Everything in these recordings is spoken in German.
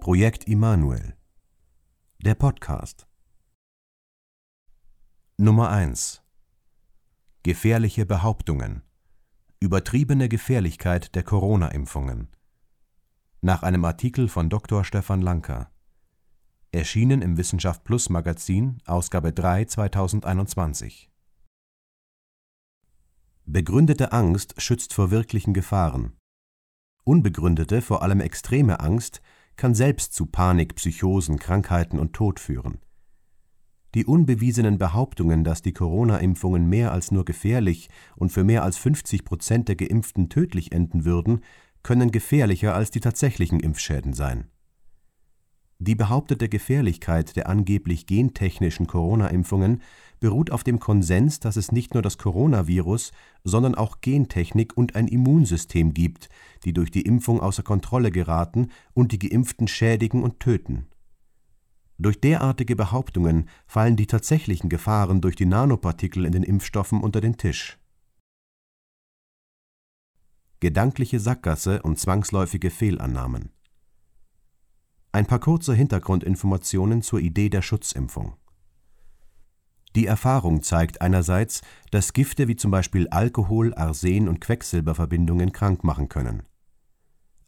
Projekt Immanuel. Der Podcast. Nummer 1 Gefährliche Behauptungen. Übertriebene Gefährlichkeit der Corona-Impfungen. Nach einem Artikel von Dr. Stefan Lanker. Erschienen im Wissenschaft Plus Magazin Ausgabe 3 2021 Begründete Angst schützt vor wirklichen Gefahren. Unbegründete, vor allem extreme Angst kann selbst zu Panik, Psychosen, Krankheiten und Tod führen. Die unbewiesenen Behauptungen, dass die Corona-Impfungen mehr als nur gefährlich und für mehr als 50 Prozent der Geimpften tödlich enden würden, können gefährlicher als die tatsächlichen Impfschäden sein die behauptete Gefährlichkeit der angeblich gentechnischen Corona-Impfungen beruht auf dem Konsens, dass es nicht nur das Coronavirus, sondern auch Gentechnik und ein Immunsystem gibt, die durch die Impfung außer Kontrolle geraten und die Geimpften schädigen und töten. Durch derartige Behauptungen fallen die tatsächlichen Gefahren durch die Nanopartikel in den Impfstoffen unter den Tisch. Gedankliche Sackgasse und zwangsläufige Fehlannahmen ein paar kurze Hintergrundinformationen zur Idee der Schutzimpfung. Die Erfahrung zeigt einerseits, dass Gifte wie zum Beispiel Alkohol, Arsen und Quecksilberverbindungen krank machen können.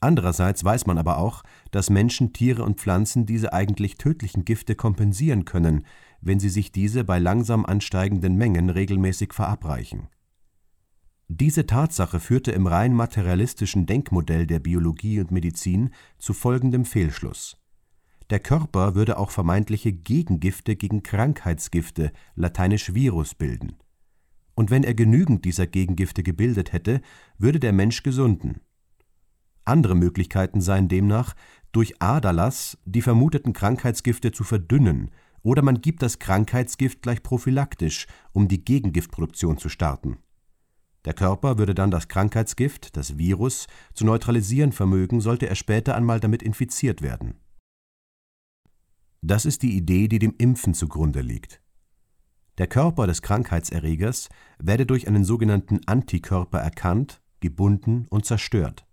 Andererseits weiß man aber auch, dass Menschen, Tiere und Pflanzen diese eigentlich tödlichen Gifte kompensieren können, wenn sie sich diese bei langsam ansteigenden Mengen regelmäßig verabreichen. Diese Tatsache führte im rein materialistischen Denkmodell der Biologie und Medizin zu folgendem Fehlschluss: Der Körper würde auch vermeintliche Gegengifte gegen Krankheitsgifte (lateinisch Virus) bilden. Und wenn er genügend dieser Gegengifte gebildet hätte, würde der Mensch gesunden. Andere Möglichkeiten seien demnach, durch Aderlass die vermuteten Krankheitsgifte zu verdünnen, oder man gibt das Krankheitsgift gleich prophylaktisch, um die Gegengiftproduktion zu starten der Körper würde dann das Krankheitsgift, das Virus, zu neutralisieren vermögen, sollte er später einmal damit infiziert werden. Das ist die Idee, die dem Impfen zugrunde liegt. Der Körper des Krankheitserregers werde durch einen sogenannten Antikörper erkannt, gebunden und zerstört.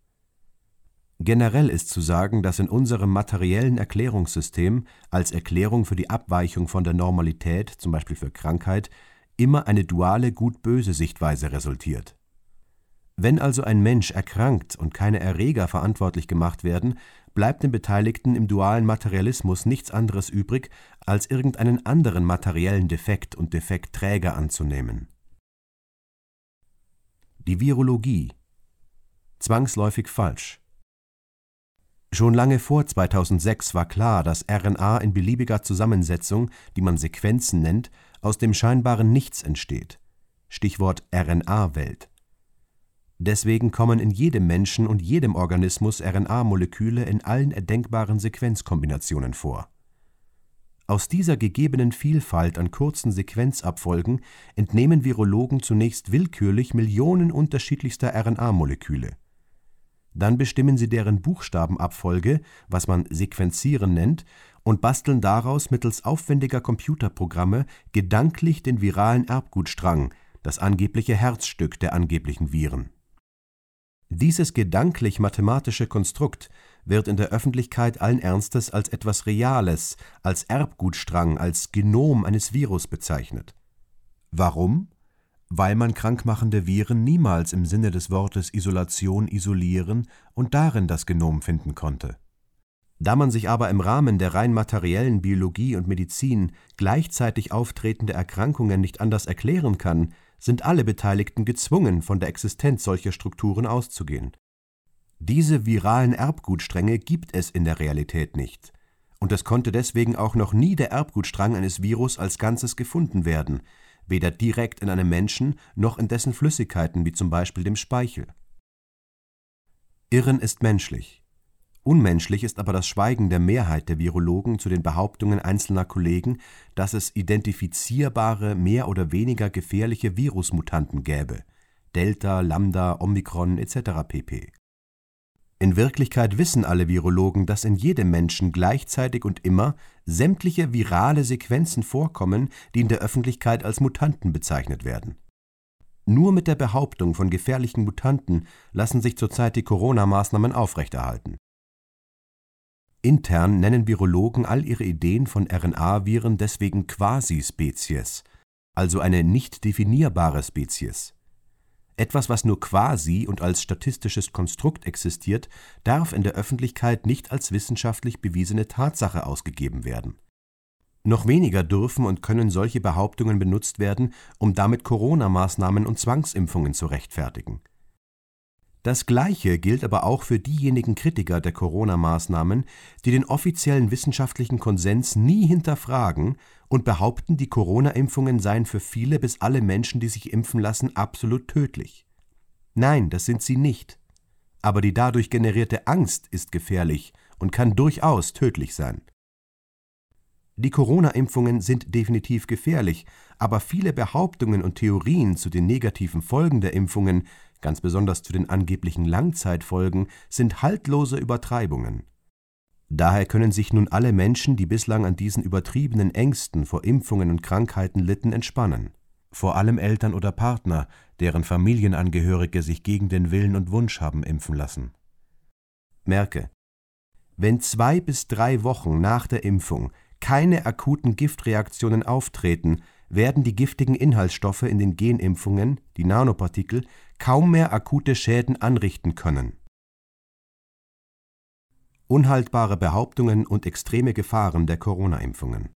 Generell ist zu sagen, dass in unserem materiellen Erklärungssystem als Erklärung für die Abweichung von der Normalität, zum Beispiel für Krankheit, immer eine duale Gut-Böse Sichtweise resultiert. Wenn also ein Mensch erkrankt und keine Erreger verantwortlich gemacht werden, bleibt den Beteiligten im dualen Materialismus nichts anderes übrig, als irgendeinen anderen materiellen Defekt und Defektträger anzunehmen. Die Virologie zwangsläufig falsch. Schon lange vor 2006 war klar, dass RNA in beliebiger Zusammensetzung, die man Sequenzen nennt, aus dem scheinbaren Nichts entsteht. Stichwort RNA-Welt. Deswegen kommen in jedem Menschen und jedem Organismus RNA-Moleküle in allen erdenkbaren Sequenzkombinationen vor. Aus dieser gegebenen Vielfalt an kurzen Sequenzabfolgen entnehmen Virologen zunächst willkürlich Millionen unterschiedlichster RNA-Moleküle. Dann bestimmen sie deren Buchstabenabfolge, was man Sequenzieren nennt, und basteln daraus mittels aufwendiger Computerprogramme gedanklich den viralen Erbgutstrang, das angebliche Herzstück der angeblichen Viren. Dieses gedanklich-mathematische Konstrukt wird in der Öffentlichkeit allen Ernstes als etwas Reales, als Erbgutstrang, als Genom eines Virus bezeichnet. Warum? Weil man krankmachende Viren niemals im Sinne des Wortes Isolation isolieren und darin das Genom finden konnte. Da man sich aber im Rahmen der rein materiellen Biologie und Medizin gleichzeitig auftretende Erkrankungen nicht anders erklären kann, sind alle Beteiligten gezwungen, von der Existenz solcher Strukturen auszugehen. Diese viralen Erbgutstränge gibt es in der Realität nicht, und es konnte deswegen auch noch nie der Erbgutstrang eines Virus als Ganzes gefunden werden, weder direkt in einem Menschen noch in dessen Flüssigkeiten wie zum Beispiel dem Speichel. Irren ist menschlich, Unmenschlich ist aber das Schweigen der Mehrheit der Virologen zu den Behauptungen einzelner Kollegen, dass es identifizierbare, mehr oder weniger gefährliche Virusmutanten gäbe (Delta, Lambda, Omikron etc. pp.). In Wirklichkeit wissen alle Virologen, dass in jedem Menschen gleichzeitig und immer sämtliche virale Sequenzen vorkommen, die in der Öffentlichkeit als Mutanten bezeichnet werden. Nur mit der Behauptung von gefährlichen Mutanten lassen sich zurzeit die Corona-Maßnahmen aufrechterhalten Intern nennen Virologen all ihre Ideen von RNA-Viren deswegen Quasi-Spezies, also eine nicht definierbare Spezies. Etwas, was nur quasi und als statistisches Konstrukt existiert, darf in der Öffentlichkeit nicht als wissenschaftlich bewiesene Tatsache ausgegeben werden. Noch weniger dürfen und können solche Behauptungen benutzt werden, um damit Corona-Maßnahmen und Zwangsimpfungen zu rechtfertigen das Gleiche gilt aber auch für diejenigen Kritiker der Corona-Maßnahmen, die den offiziellen wissenschaftlichen Konsens nie hinterfragen und behaupten, die Corona-Impfungen seien für viele bis alle Menschen, die sich impfen lassen, absolut tödlich. Nein, das sind sie nicht. Aber die dadurch generierte Angst ist gefährlich und kann durchaus tödlich sein. Die Corona-Impfungen sind definitiv gefährlich, aber viele Behauptungen und Theorien zu den negativen Folgen der Impfungen ganz besonders zu den angeblichen Langzeitfolgen, sind haltlose Übertreibungen. Daher können sich nun alle Menschen, die bislang an diesen übertriebenen Ängsten vor Impfungen und Krankheiten litten, entspannen. Vor allem Eltern oder Partner, deren Familienangehörige sich gegen den Willen und Wunsch haben impfen lassen. Merke, wenn zwei bis drei Wochen nach der Impfung keine akuten Giftreaktionen auftreten, werden die giftigen Inhaltsstoffe in den Genimpfungen, die Nanopartikel, kaum mehr akute Schäden anrichten können. Unhaltbare Behauptungen und extreme Gefahren der Corona-Impfungen.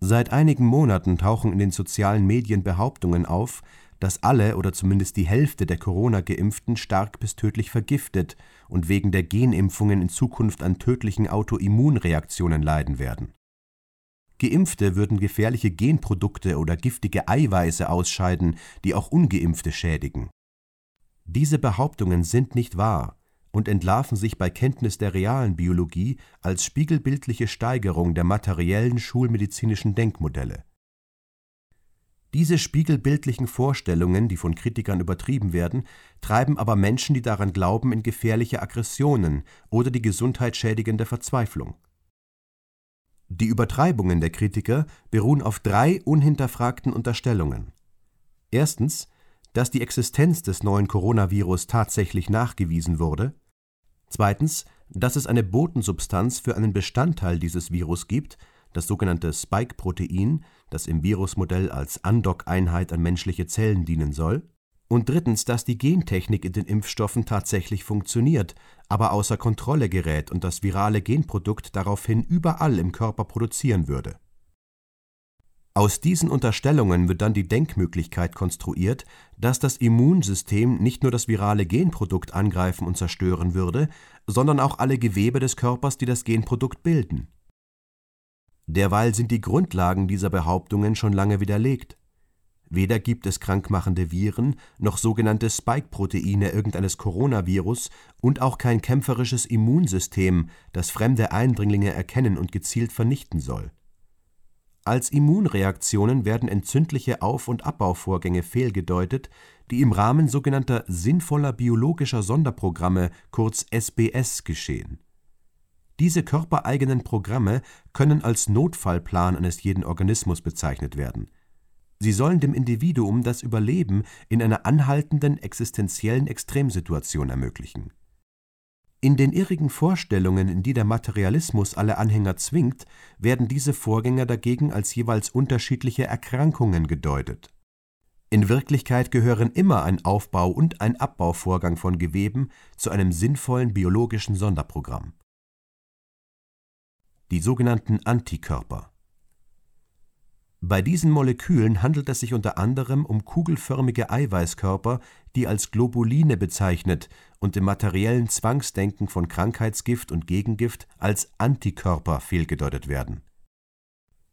Seit einigen Monaten tauchen in den sozialen Medien Behauptungen auf, dass alle oder zumindest die Hälfte der Corona-Geimpften stark bis tödlich vergiftet und wegen der Genimpfungen in Zukunft an tödlichen Autoimmunreaktionen leiden werden Geimpfte würden gefährliche Genprodukte oder giftige Eiweiße ausscheiden, die auch ungeimpfte schädigen. Diese Behauptungen sind nicht wahr und entlarven sich bei Kenntnis der realen Biologie als spiegelbildliche Steigerung der materiellen schulmedizinischen Denkmodelle. Diese spiegelbildlichen Vorstellungen, die von Kritikern übertrieben werden, treiben aber Menschen, die daran glauben, in gefährliche Aggressionen oder die gesundheitsschädigende Verzweiflung. Die Übertreibungen der Kritiker beruhen auf drei unhinterfragten Unterstellungen: Erstens, dass die Existenz des neuen Coronavirus tatsächlich nachgewiesen wurde, zweitens, dass es eine Botensubstanz für einen Bestandteil dieses Virus gibt, das sogenannte Spike-Protein, das im Virusmodell als Andockeinheit an menschliche Zellen dienen soll und drittens, dass die Gentechnik in den Impfstoffen tatsächlich funktioniert, aber außer Kontrolle gerät und das virale Genprodukt daraufhin überall im Körper produzieren würde. Aus diesen Unterstellungen wird dann die Denkmöglichkeit konstruiert, dass das Immunsystem nicht nur das virale Genprodukt angreifen und zerstören würde, sondern auch alle Gewebe des Körpers, die das Genprodukt bilden. Derweil sind die Grundlagen dieser Behauptungen schon lange widerlegt. Weder gibt es krankmachende Viren noch sogenannte Spike-Proteine irgendeines Coronavirus und auch kein kämpferisches Immunsystem, das fremde Eindringlinge erkennen und gezielt vernichten soll. Als Immunreaktionen werden entzündliche Auf und Abbauvorgänge fehlgedeutet, die im Rahmen sogenannter sinnvoller biologischer Sonderprogramme kurz SBS geschehen. Diese körpereigenen Programme können als Notfallplan eines jeden Organismus bezeichnet werden Sie sollen dem Individuum das Überleben in einer anhaltenden existenziellen Extremsituation ermöglichen. In den irrigen Vorstellungen, in die der Materialismus alle Anhänger zwingt, werden diese Vorgänge dagegen als jeweils unterschiedliche Erkrankungen gedeutet. In Wirklichkeit gehören immer ein Aufbau und ein Abbauvorgang von Geweben zu einem sinnvollen biologischen Sonderprogramm. Die sogenannten Antikörper bei diesen Molekülen handelt es sich unter anderem um kugelförmige Eiweißkörper, die als Globuline bezeichnet und im materiellen Zwangsdenken von Krankheitsgift und Gegengift als Antikörper fehlgedeutet werden.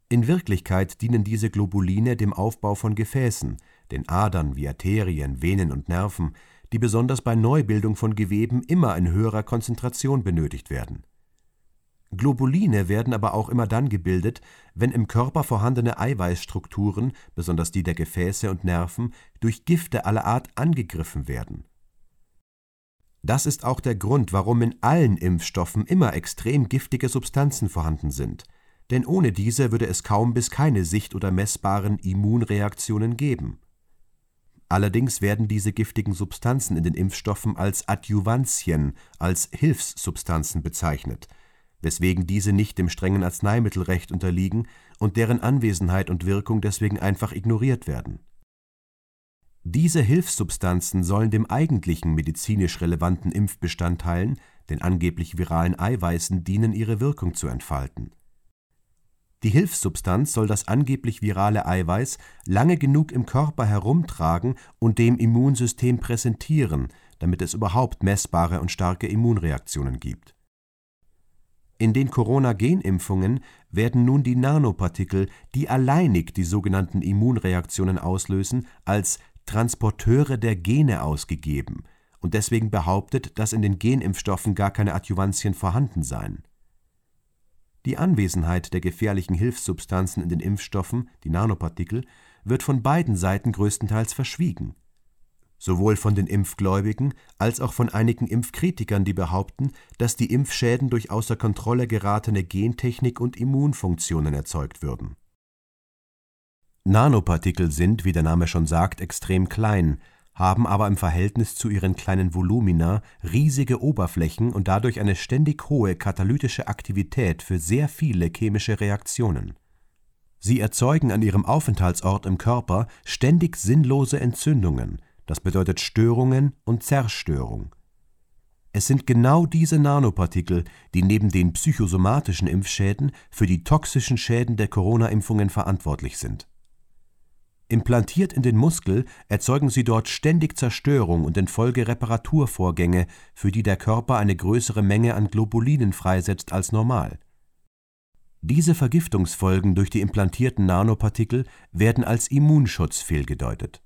In Wirklichkeit dienen diese Globuline dem Aufbau von Gefäßen, den Adern wie Arterien, Venen und Nerven, die besonders bei Neubildung von Geweben immer in höherer Konzentration benötigt werden Globuline werden aber auch immer dann gebildet, wenn im Körper vorhandene Eiweißstrukturen, besonders die der Gefäße und Nerven, durch Gifte aller Art angegriffen werden. Das ist auch der Grund, warum in allen Impfstoffen immer extrem giftige Substanzen vorhanden sind, denn ohne diese würde es kaum bis keine sicht- oder messbaren Immunreaktionen geben. Allerdings werden diese giftigen Substanzen in den Impfstoffen als Adjuvantien, als Hilfssubstanzen bezeichnet, weswegen diese nicht dem strengen Arzneimittelrecht unterliegen und deren Anwesenheit und Wirkung deswegen einfach ignoriert werden. Diese Hilfssubstanzen sollen dem eigentlichen medizinisch relevanten Impfbestandteilen, den angeblich viralen Eiweißen, dienen, ihre Wirkung zu entfalten die Hilfssubstanz soll das angeblich virale Eiweiß lange genug im Körper herumtragen und dem Immunsystem präsentieren, damit es überhaupt messbare und starke Immunreaktionen gibt. In den Corona-Genimpfungen werden nun die Nanopartikel, die alleinig die sogenannten Immunreaktionen auslösen, als Transporteure der Gene ausgegeben und deswegen behauptet, dass in den Genimpfstoffen gar keine Adjuvantien vorhanden seien die Anwesenheit der gefährlichen Hilfssubstanzen in den Impfstoffen, die Nanopartikel, wird von beiden Seiten größtenteils verschwiegen. Sowohl von den Impfgläubigen als auch von einigen Impfkritikern, die behaupten, dass die Impfschäden durch außer Kontrolle geratene Gentechnik und Immunfunktionen erzeugt würden. Nanopartikel sind, wie der Name schon sagt, extrem klein, haben aber im Verhältnis zu ihren kleinen Volumina riesige Oberflächen und dadurch eine ständig hohe katalytische Aktivität für sehr viele chemische Reaktionen. Sie erzeugen an ihrem Aufenthaltsort im Körper ständig sinnlose Entzündungen, das bedeutet Störungen und Zerstörung. Es sind genau diese Nanopartikel, die neben den psychosomatischen Impfschäden für die toxischen Schäden der Corona-Impfungen verantwortlich sind Implantiert in den Muskel erzeugen sie dort ständig Zerstörung und in Folge Reparaturvorgänge, für die der Körper eine größere Menge an Globulinen freisetzt als normal. Diese Vergiftungsfolgen durch die implantierten Nanopartikel werden als Immunschutz fehlgedeutet.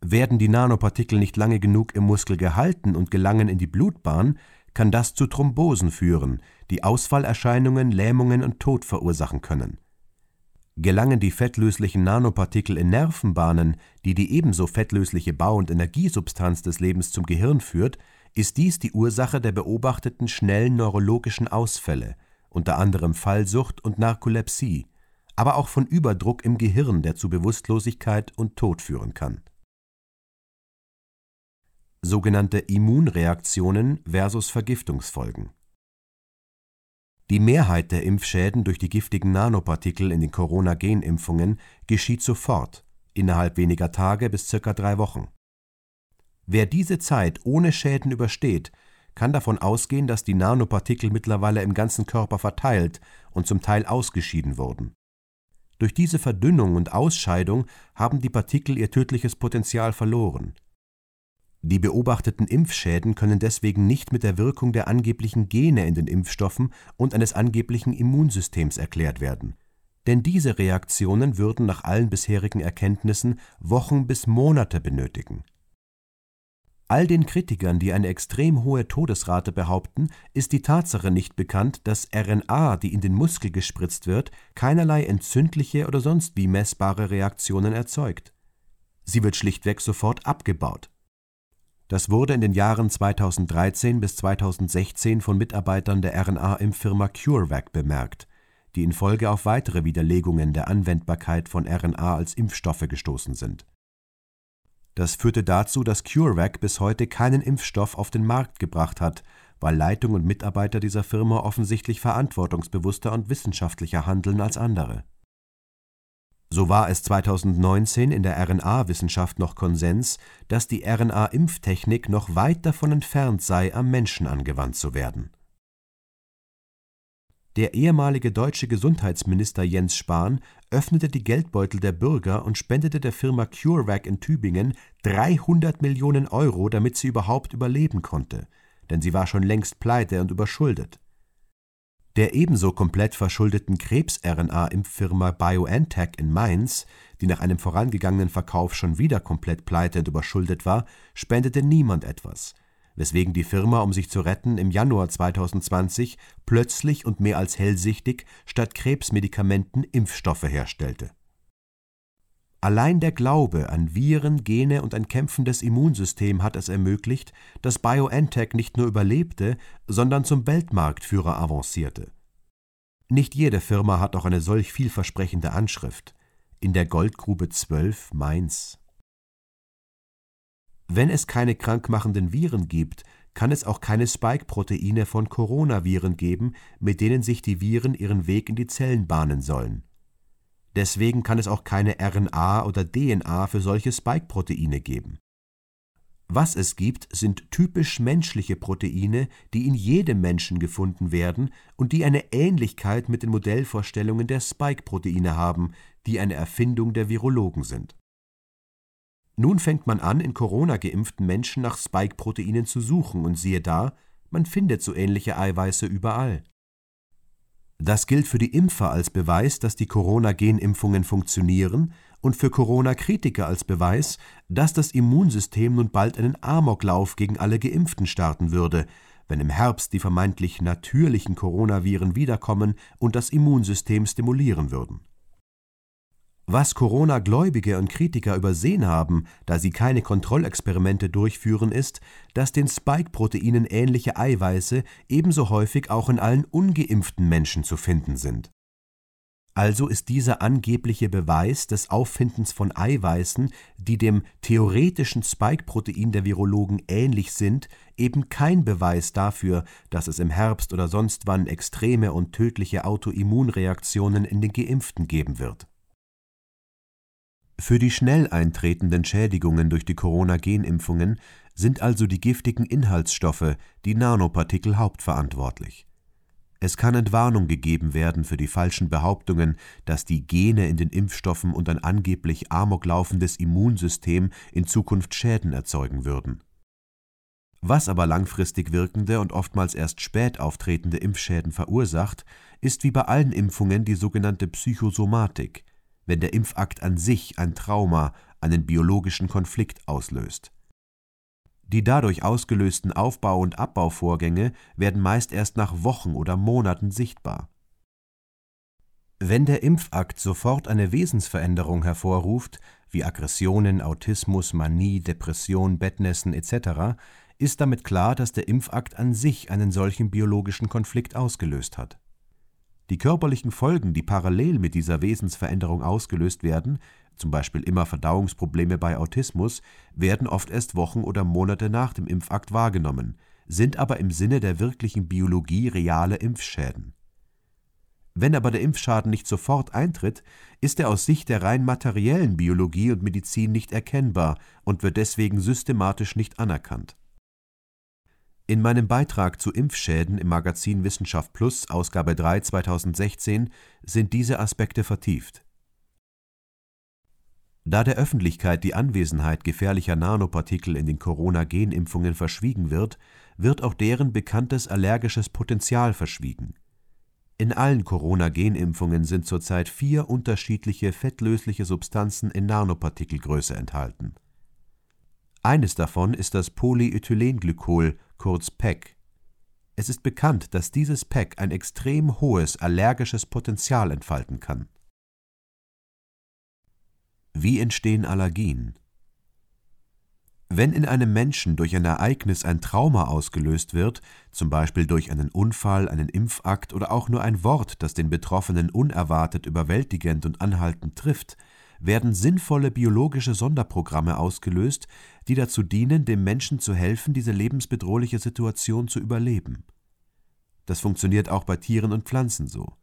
Werden die Nanopartikel nicht lange genug im Muskel gehalten und gelangen in die Blutbahn, kann das zu Thrombosen führen, die Ausfallerscheinungen, Lähmungen und Tod verursachen können Gelangen die fettlöslichen Nanopartikel in Nervenbahnen, die die ebenso fettlösliche Bau und Energiesubstanz des Lebens zum Gehirn führt, ist dies die Ursache der beobachteten schnellen neurologischen Ausfälle, unter anderem Fallsucht und Narkolepsie, aber auch von Überdruck im Gehirn, der zu Bewusstlosigkeit und Tod führen kann. Sogenannte Immunreaktionen versus Vergiftungsfolgen die Mehrheit der Impfschäden durch die giftigen Nanopartikel in den Corona-Genimpfungen geschieht sofort, innerhalb weniger Tage bis circa drei Wochen. Wer diese Zeit ohne Schäden übersteht, kann davon ausgehen, dass die Nanopartikel mittlerweile im ganzen Körper verteilt und zum Teil ausgeschieden wurden. Durch diese Verdünnung und Ausscheidung haben die Partikel ihr tödliches Potenzial verloren die beobachteten Impfschäden können deswegen nicht mit der Wirkung der angeblichen Gene in den Impfstoffen und eines angeblichen Immunsystems erklärt werden. Denn diese Reaktionen würden nach allen bisherigen Erkenntnissen Wochen bis Monate benötigen. All den Kritikern, die eine extrem hohe Todesrate behaupten, ist die Tatsache nicht bekannt, dass RNA, die in den Muskel gespritzt wird, keinerlei entzündliche oder sonst wie messbare Reaktionen erzeugt. Sie wird schlichtweg sofort abgebaut das wurde in den Jahren 2013 bis 2016 von Mitarbeitern der RNA-Impffirma CureVac bemerkt, die in Folge auf weitere Widerlegungen der Anwendbarkeit von RNA als Impfstoffe gestoßen sind. Das führte dazu, dass CureVac bis heute keinen Impfstoff auf den Markt gebracht hat, weil Leitung und Mitarbeiter dieser Firma offensichtlich verantwortungsbewusster und wissenschaftlicher handeln als andere so war es 2019 in der RNA-Wissenschaft noch Konsens, dass die RNA-Impftechnik noch weit davon entfernt sei, am Menschen angewandt zu werden. Der ehemalige deutsche Gesundheitsminister Jens Spahn öffnete die Geldbeutel der Bürger und spendete der Firma CureVac in Tübingen 300 Millionen Euro, damit sie überhaupt überleben konnte, denn sie war schon längst pleite und überschuldet der ebenso komplett verschuldeten Krebs-RNA-Impffirma BioNTech in Mainz, die nach einem vorangegangenen Verkauf schon wieder komplett pleite und überschuldet war, spendete niemand etwas, weswegen die Firma, um sich zu retten, im Januar 2020 plötzlich und mehr als hellsichtig statt Krebsmedikamenten Impfstoffe herstellte Allein der Glaube an Viren, Gene und ein kämpfendes Immunsystem hat es ermöglicht, dass BioNTech nicht nur überlebte, sondern zum Weltmarktführer avancierte. Nicht jede Firma hat auch eine solch vielversprechende Anschrift. In der Goldgrube 12 Mainz Wenn es keine krankmachenden Viren gibt, kann es auch keine Spike-Proteine von Coronaviren geben, mit denen sich die Viren ihren Weg in die Zellen bahnen sollen. Deswegen kann es auch keine RNA oder DNA für solche Spike-Proteine geben. Was es gibt, sind typisch menschliche Proteine, die in jedem Menschen gefunden werden und die eine Ähnlichkeit mit den Modellvorstellungen der Spike-Proteine haben, die eine Erfindung der Virologen sind. Nun fängt man an, in Corona geimpften Menschen nach Spike-Proteinen zu suchen und siehe da, man findet so ähnliche Eiweiße überall. Das gilt für die Impfer als Beweis, dass die Corona-Genimpfungen funktionieren und für Corona-Kritiker als Beweis, dass das Immunsystem nun bald einen Amoklauf gegen alle Geimpften starten würde, wenn im Herbst die vermeintlich natürlichen Coronaviren wiederkommen und das Immunsystem stimulieren würden. Was Corona-Gläubige und Kritiker übersehen haben, da sie keine Kontrollexperimente durchführen, ist, dass den Spike-Proteinen ähnliche Eiweiße ebenso häufig auch in allen ungeimpften Menschen zu finden sind. Also ist dieser angebliche Beweis des Auffindens von Eiweißen, die dem theoretischen Spike-Protein der Virologen ähnlich sind, eben kein Beweis dafür, dass es im Herbst oder sonst wann extreme und tödliche Autoimmunreaktionen in den Geimpften geben wird. Für die schnell eintretenden Schädigungen durch die Corona-Genimpfungen sind also die giftigen Inhaltsstoffe, die Nanopartikel, hauptverantwortlich. Es kann Entwarnung gegeben werden für die falschen Behauptungen, dass die Gene in den Impfstoffen und ein angeblich amoklaufendes Immunsystem in Zukunft Schäden erzeugen würden. Was aber langfristig wirkende und oftmals erst spät auftretende Impfschäden verursacht, ist wie bei allen Impfungen die sogenannte Psychosomatik, wenn der Impfakt an sich ein Trauma, einen biologischen Konflikt auslöst. Die dadurch ausgelösten Aufbau- und Abbauvorgänge werden meist erst nach Wochen oder Monaten sichtbar. Wenn der Impfakt sofort eine Wesensveränderung hervorruft, wie Aggressionen, Autismus, Manie, Depression, Bettnässen etc., ist damit klar, dass der Impfakt an sich einen solchen biologischen Konflikt ausgelöst hat die körperlichen Folgen, die parallel mit dieser Wesensveränderung ausgelöst werden, zum Beispiel immer Verdauungsprobleme bei Autismus, werden oft erst Wochen oder Monate nach dem Impfakt wahrgenommen, sind aber im Sinne der wirklichen Biologie reale Impfschäden. Wenn aber der Impfschaden nicht sofort eintritt, ist er aus Sicht der rein materiellen Biologie und Medizin nicht erkennbar und wird deswegen systematisch nicht anerkannt in meinem Beitrag zu Impfschäden im Magazin Wissenschaft Plus, Ausgabe 3 2016, sind diese Aspekte vertieft. Da der Öffentlichkeit die Anwesenheit gefährlicher Nanopartikel in den Corona-Genimpfungen verschwiegen wird, wird auch deren bekanntes allergisches Potenzial verschwiegen. In allen Corona-Genimpfungen sind zurzeit vier unterschiedliche fettlösliche Substanzen in Nanopartikelgröße enthalten. Eines davon ist das Polyethylenglykol kurz PEG. Es ist bekannt, dass dieses PEG ein extrem hohes allergisches Potenzial entfalten kann. Wie entstehen Allergien? Wenn in einem Menschen durch ein Ereignis ein Trauma ausgelöst wird, zum Beispiel durch einen Unfall, einen Impfakt oder auch nur ein Wort, das den Betroffenen unerwartet überwältigend und anhaltend trifft, werden sinnvolle biologische Sonderprogramme ausgelöst, die dazu dienen, dem Menschen zu helfen, diese lebensbedrohliche Situation zu überleben. Das funktioniert auch bei Tieren und Pflanzen so.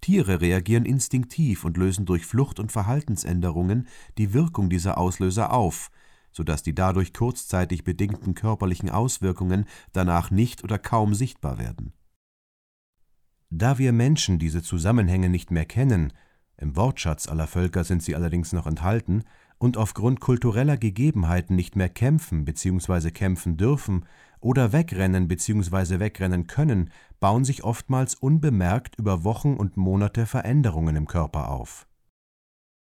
Tiere reagieren instinktiv und lösen durch Flucht und Verhaltensänderungen die Wirkung dieser Auslöser auf, sodass die dadurch kurzzeitig bedingten körperlichen Auswirkungen danach nicht oder kaum sichtbar werden. Da wir Menschen diese Zusammenhänge nicht mehr kennen, im Wortschatz aller Völker sind sie allerdings noch enthalten, und aufgrund kultureller Gegebenheiten nicht mehr kämpfen bzw. kämpfen dürfen oder wegrennen bzw. wegrennen können, bauen sich oftmals unbemerkt über Wochen und Monate Veränderungen im Körper auf.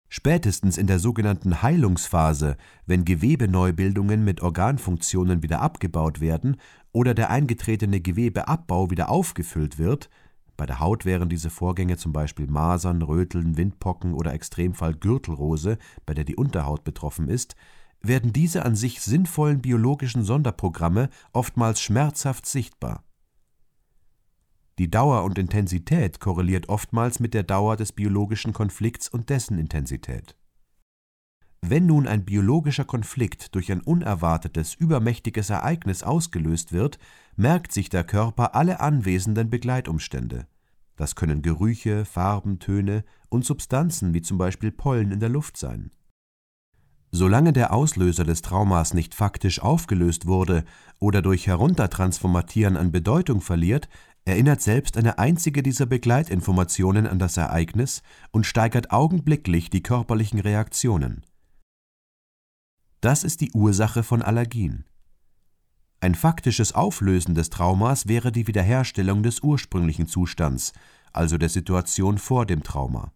Spätestens in der sogenannten Heilungsphase, wenn Gewebeneubildungen mit Organfunktionen wieder abgebaut werden oder der eingetretene Gewebeabbau wieder aufgefüllt wird, bei der Haut wären diese Vorgänge zum Beispiel Masern, Röteln, Windpocken oder Extremfall Gürtelrose, bei der die Unterhaut betroffen ist, werden diese an sich sinnvollen biologischen Sonderprogramme oftmals schmerzhaft sichtbar. Die Dauer und Intensität korreliert oftmals mit der Dauer des biologischen Konflikts und dessen Intensität. Wenn nun ein biologischer Konflikt durch ein unerwartetes, übermächtiges Ereignis ausgelöst wird, merkt sich der Körper alle anwesenden Begleitumstände. Das können Gerüche, Farben, Töne und Substanzen wie zum Beispiel Pollen in der Luft sein. Solange der Auslöser des Traumas nicht faktisch aufgelöst wurde oder durch Heruntertransformatieren an Bedeutung verliert, erinnert selbst eine einzige dieser Begleitinformationen an das Ereignis und steigert augenblicklich die körperlichen Reaktionen. Das ist die Ursache von Allergien. Ein faktisches Auflösen des Traumas wäre die Wiederherstellung des ursprünglichen Zustands, also der Situation vor dem Trauma.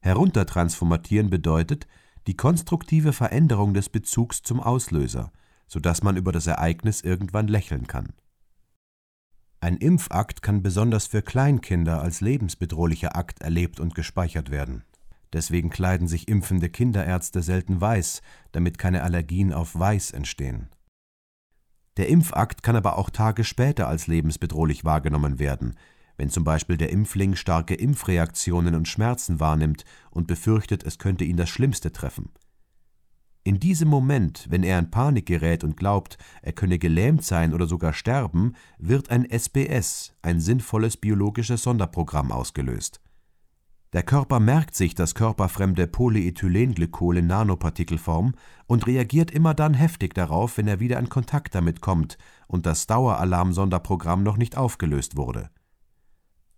Heruntertransformatieren bedeutet die konstruktive Veränderung des Bezugs zum Auslöser, sodass man über das Ereignis irgendwann lächeln kann. Ein Impfakt kann besonders für Kleinkinder als lebensbedrohlicher Akt erlebt und gespeichert werden Deswegen kleiden sich impfende Kinderärzte selten weiß, damit keine Allergien auf Weiß entstehen. Der Impfakt kann aber auch Tage später als lebensbedrohlich wahrgenommen werden, wenn zum Beispiel der Impfling starke Impfreaktionen und Schmerzen wahrnimmt und befürchtet, es könnte ihn das Schlimmste treffen. In diesem Moment, wenn er in Panik gerät und glaubt, er könne gelähmt sein oder sogar sterben, wird ein SBS, ein sinnvolles biologisches Sonderprogramm ausgelöst. Der Körper merkt sich das körperfremde Polyethylenglykol in Nanopartikelform und reagiert immer dann heftig darauf, wenn er wieder in Kontakt damit kommt und das Daueralarm-Sonderprogramm noch nicht aufgelöst wurde.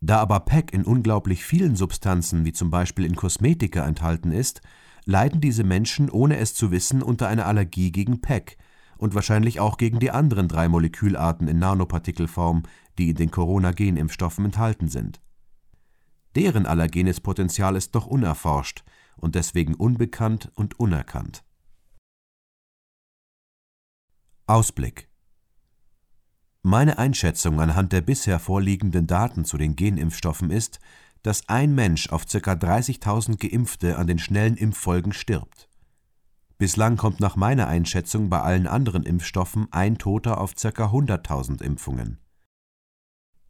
Da aber PEG in unglaublich vielen Substanzen, wie zum Beispiel in Kosmetika, enthalten ist, leiden diese Menschen, ohne es zu wissen, unter einer Allergie gegen PEG und wahrscheinlich auch gegen die anderen drei Molekülarten in Nanopartikelform, die in den Corona-Genimpfstoffen enthalten sind Deren allergenes Potenzial ist noch unerforscht und deswegen unbekannt und unerkannt. Ausblick Meine Einschätzung anhand der bisher vorliegenden Daten zu den Genimpfstoffen ist, dass ein Mensch auf ca. 30.000 Geimpfte an den schnellen Impffolgen stirbt. Bislang kommt nach meiner Einschätzung bei allen anderen Impfstoffen ein Toter auf ca. 100.000 Impfungen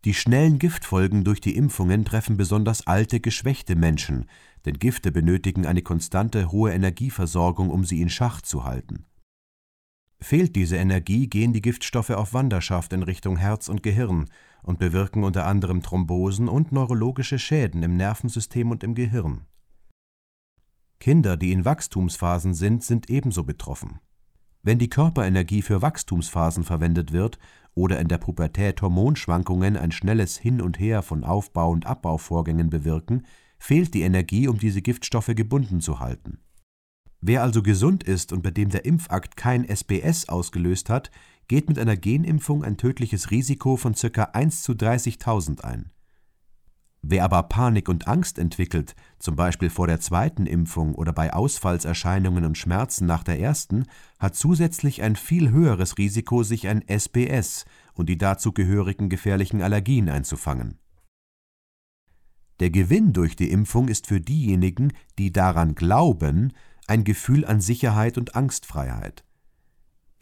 die schnellen Giftfolgen durch die Impfungen treffen besonders alte, geschwächte Menschen, denn Gifte benötigen eine konstante hohe Energieversorgung, um sie in Schach zu halten. Fehlt diese Energie, gehen die Giftstoffe auf Wanderschaft in Richtung Herz und Gehirn und bewirken unter anderem Thrombosen und neurologische Schäden im Nervensystem und im Gehirn. Kinder, die in Wachstumsphasen sind, sind ebenso betroffen. Wenn die Körperenergie für Wachstumsphasen verwendet wird oder in der Pubertät Hormonschwankungen ein schnelles Hin und Her von Aufbau und Abbauvorgängen bewirken, fehlt die Energie, um diese Giftstoffe gebunden zu halten. Wer also gesund ist und bei dem der Impfakt kein SBS ausgelöst hat, geht mit einer Genimpfung ein tödliches Risiko von ca. 1 zu 30.000 ein Wer aber Panik und Angst entwickelt, zum Beispiel vor der zweiten Impfung oder bei Ausfallserscheinungen und Schmerzen nach der ersten, hat zusätzlich ein viel höheres Risiko, sich ein SBS und die dazu gehörigen gefährlichen Allergien einzufangen. Der Gewinn durch die Impfung ist für diejenigen, die daran glauben, ein Gefühl an Sicherheit und Angstfreiheit.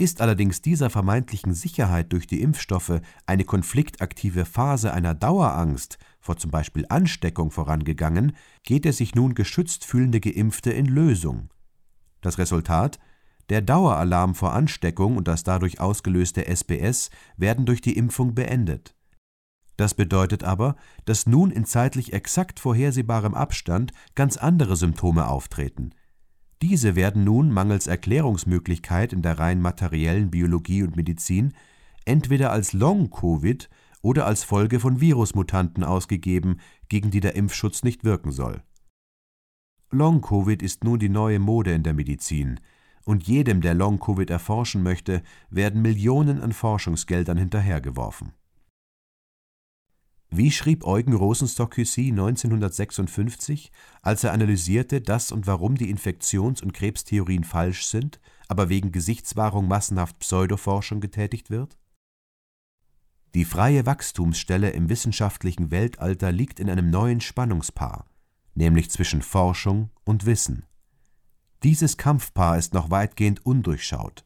Ist allerdings dieser vermeintlichen Sicherheit durch die Impfstoffe eine konfliktaktive Phase einer Dauerangst vor zum Beispiel Ansteckung vorangegangen, geht er sich nun geschützt fühlende Geimpfte in Lösung. Das Resultat? Der Daueralarm vor Ansteckung und das dadurch ausgelöste SBS werden durch die Impfung beendet. Das bedeutet aber, dass nun in zeitlich exakt vorhersehbarem Abstand ganz andere Symptome auftreten, diese werden nun mangels Erklärungsmöglichkeit in der rein materiellen Biologie und Medizin entweder als Long-Covid oder als Folge von Virusmutanten ausgegeben, gegen die der Impfschutz nicht wirken soll. Long-Covid ist nun die neue Mode in der Medizin, und jedem, der Long-Covid erforschen möchte, werden Millionen an Forschungsgeldern hinterhergeworfen wie schrieb Eugen Rosenstock-Huessy 1956, als er analysierte, dass und warum die Infektions- und Krebstheorien falsch sind, aber wegen Gesichtswahrung massenhaft Pseudoforschung getätigt wird? Die freie Wachstumsstelle im wissenschaftlichen Weltalter liegt in einem neuen Spannungspaar, nämlich zwischen Forschung und Wissen. Dieses Kampfpaar ist noch weitgehend undurchschaut.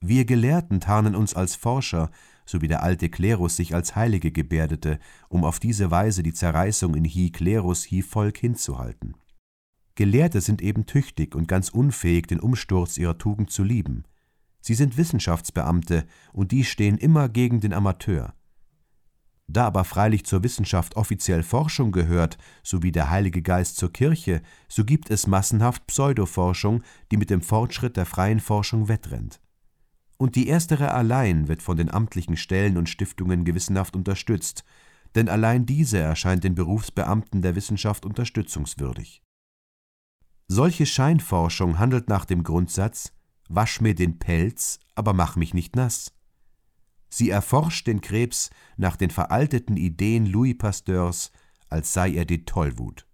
Wir Gelehrten tarnen uns als Forscher, so wie der alte Klerus sich als Heilige gebärdete, um auf diese Weise die Zerreißung in hi Klerus hi Volk hinzuhalten. Gelehrte sind eben tüchtig und ganz unfähig, den Umsturz ihrer Tugend zu lieben. Sie sind Wissenschaftsbeamte, und die stehen immer gegen den Amateur. Da aber freilich zur Wissenschaft offiziell Forschung gehört, so wie der Heilige Geist zur Kirche, so gibt es massenhaft Pseudoforschung, die mit dem Fortschritt der freien Forschung wettrennt. Und die erstere allein wird von den amtlichen Stellen und Stiftungen gewissenhaft unterstützt, denn allein diese erscheint den Berufsbeamten der Wissenschaft unterstützungswürdig. Solche Scheinforschung handelt nach dem Grundsatz Wasch mir den Pelz, aber mach mich nicht nass. Sie erforscht den Krebs nach den veralteten Ideen Louis Pasteurs, als sei er die Tollwut.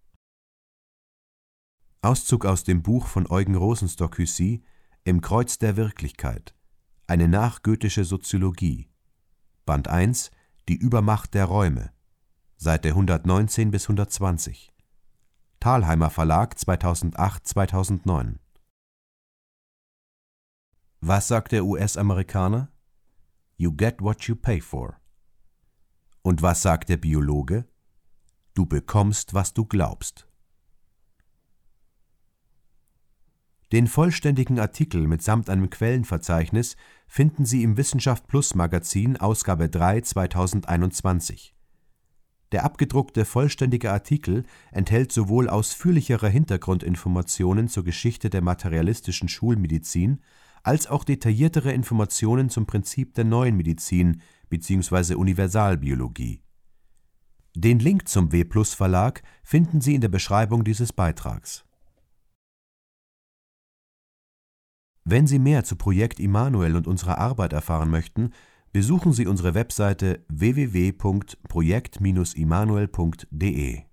Auszug aus dem Buch von Eugen Rosenstock-Hussy Im Kreuz der Wirklichkeit. Eine nachgoethische Soziologie. Band 1 Die Übermacht der Räume. Seite 119 bis 120. Thalheimer Verlag 2008-2009. Was sagt der US-Amerikaner? You get what you pay for. Und was sagt der Biologe? Du bekommst, was du glaubst. Den vollständigen Artikel mitsamt einem Quellenverzeichnis finden Sie im Wissenschaft Plus Magazin Ausgabe 3 2021. Der abgedruckte vollständige Artikel enthält sowohl ausführlichere Hintergrundinformationen zur Geschichte der materialistischen Schulmedizin als auch detailliertere Informationen zum Prinzip der Neuen Medizin bzw. Universalbiologie. Den Link zum W+Verlag finden Sie in der Beschreibung dieses Beitrags. Wenn Sie mehr zu Projekt Immanuel und unserer Arbeit erfahren möchten, besuchen Sie unsere Webseite www.projekt-immanuel.de